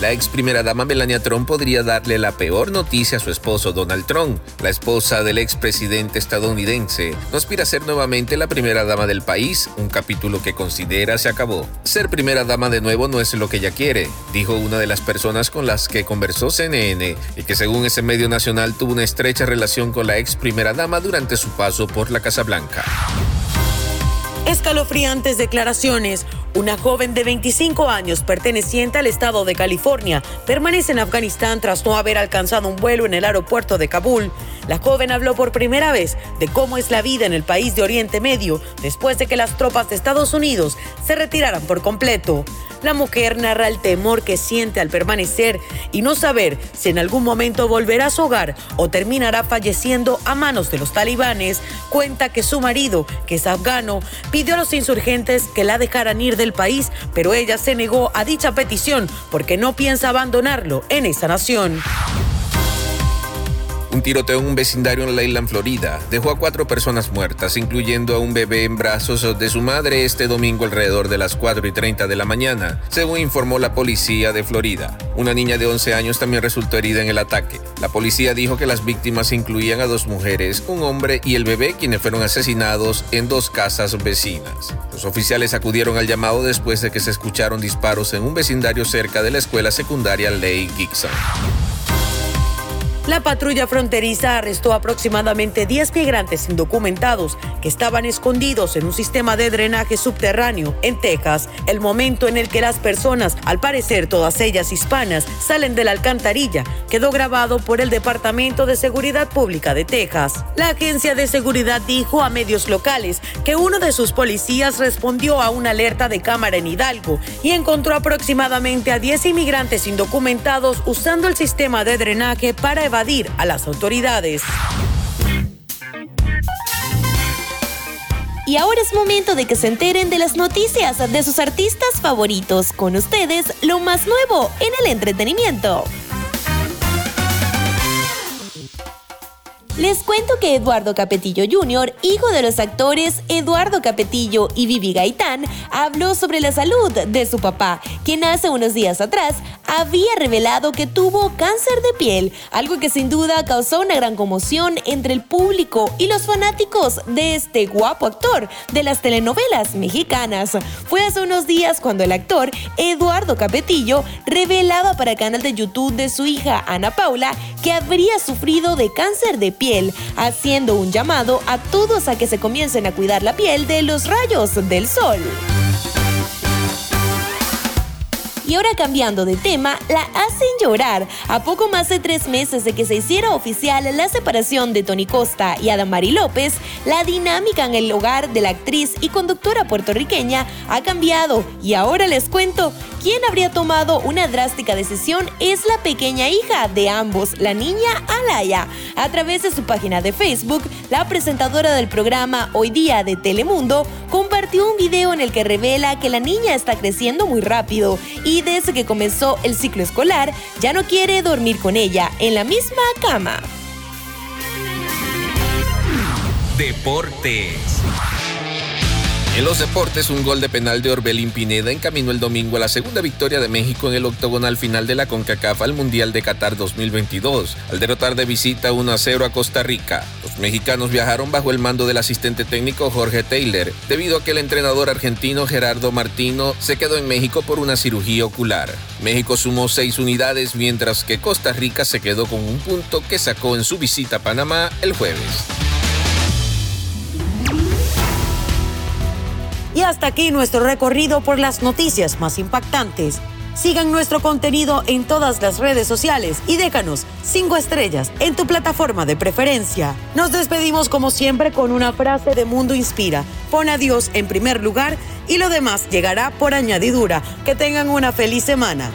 La ex primera dama Melania Trump podría darle la peor noticia a su esposo Donald Trump. La esposa del expresidente estadounidense no aspira a ser nuevamente la primera dama del país, un capítulo que considera se acabó. Ser primera dama de nuevo no es lo que ella quiere, dijo una de las personas con las que conversó CNN y que según ese medio nacional tuvo una estrecha relación con la ex primera dama durante su paso por la Casa Blanca. Escalofriantes declaraciones. Una joven de 25 años perteneciente al estado de California permanece en Afganistán tras no haber alcanzado un vuelo en el aeropuerto de Kabul. La joven habló por primera vez de cómo es la vida en el país de Oriente Medio después de que las tropas de Estados Unidos se retiraran por completo. La mujer narra el temor que siente al permanecer y no saber si en algún momento volverá a su hogar o terminará falleciendo a manos de los talibanes. Cuenta que su marido, que es afgano, pidió a los insurgentes que la dejaran ir del país, pero ella se negó a dicha petición porque no piensa abandonarlo en esa nación. Un tiroteo en un vecindario en Leyland, Florida, dejó a cuatro personas muertas, incluyendo a un bebé en brazos de su madre este domingo alrededor de las 4 y 30 de la mañana, según informó la policía de Florida. Una niña de 11 años también resultó herida en el ataque. La policía dijo que las víctimas incluían a dos mujeres, un hombre y el bebé, quienes fueron asesinados en dos casas vecinas. Los oficiales acudieron al llamado después de que se escucharon disparos en un vecindario cerca de la escuela secundaria Lake Gibson. La patrulla fronteriza arrestó aproximadamente 10 migrantes indocumentados que estaban escondidos en un sistema de drenaje subterráneo en Texas, el momento en el que las personas, al parecer todas ellas hispanas, salen de la alcantarilla, quedó grabado por el Departamento de Seguridad Pública de Texas. La agencia de seguridad dijo a medios locales que uno de sus policías respondió a una alerta de cámara en Hidalgo y encontró aproximadamente a 10 inmigrantes indocumentados usando el sistema de drenaje para evacuar a las autoridades. Y ahora es momento de que se enteren de las noticias de sus artistas favoritos. Con ustedes, lo más nuevo en el entretenimiento. Les cuento que Eduardo Capetillo Jr., hijo de los actores Eduardo Capetillo y Vivi Gaitán, habló sobre la salud de su papá, quien hace unos días atrás había revelado que tuvo cáncer de piel, algo que sin duda causó una gran conmoción entre el público y los fanáticos de este guapo actor de las telenovelas mexicanas. Fue hace unos días cuando el actor Eduardo Capetillo revelaba para el canal de YouTube de su hija Ana Paula que habría sufrido de cáncer de piel haciendo un llamado a todos a que se comiencen a cuidar la piel de los rayos del sol. Y ahora cambiando de tema, la hacen llorar. A poco más de tres meses de que se hiciera oficial la separación de Tony Costa y Adamari López, la dinámica en el hogar de la actriz y conductora puertorriqueña ha cambiado. Y ahora les cuento, quién habría tomado una drástica decisión es la pequeña hija de ambos, la niña Alaya. A través de su página de Facebook, la presentadora del programa Hoy Día de Telemundo compartió un video en el que revela que la niña está creciendo muy rápido y desde que comenzó el ciclo escolar ya no quiere dormir con ella en la misma cama. Deportes. En los deportes, un gol de penal de Orbelín Pineda encaminó el domingo a la segunda victoria de México en el octogonal final de la CONCACAF al Mundial de Qatar 2022, al derrotar de visita 1 a 0 a Costa Rica. Los mexicanos viajaron bajo el mando del asistente técnico Jorge Taylor, debido a que el entrenador argentino Gerardo Martino se quedó en México por una cirugía ocular. México sumó seis unidades, mientras que Costa Rica se quedó con un punto que sacó en su visita a Panamá el jueves. Hasta aquí nuestro recorrido por las noticias más impactantes. Sigan nuestro contenido en todas las redes sociales y déjanos cinco estrellas en tu plataforma de preferencia. Nos despedimos como siempre con una frase de Mundo Inspira. Pon a Dios en primer lugar y lo demás llegará por añadidura. Que tengan una feliz semana.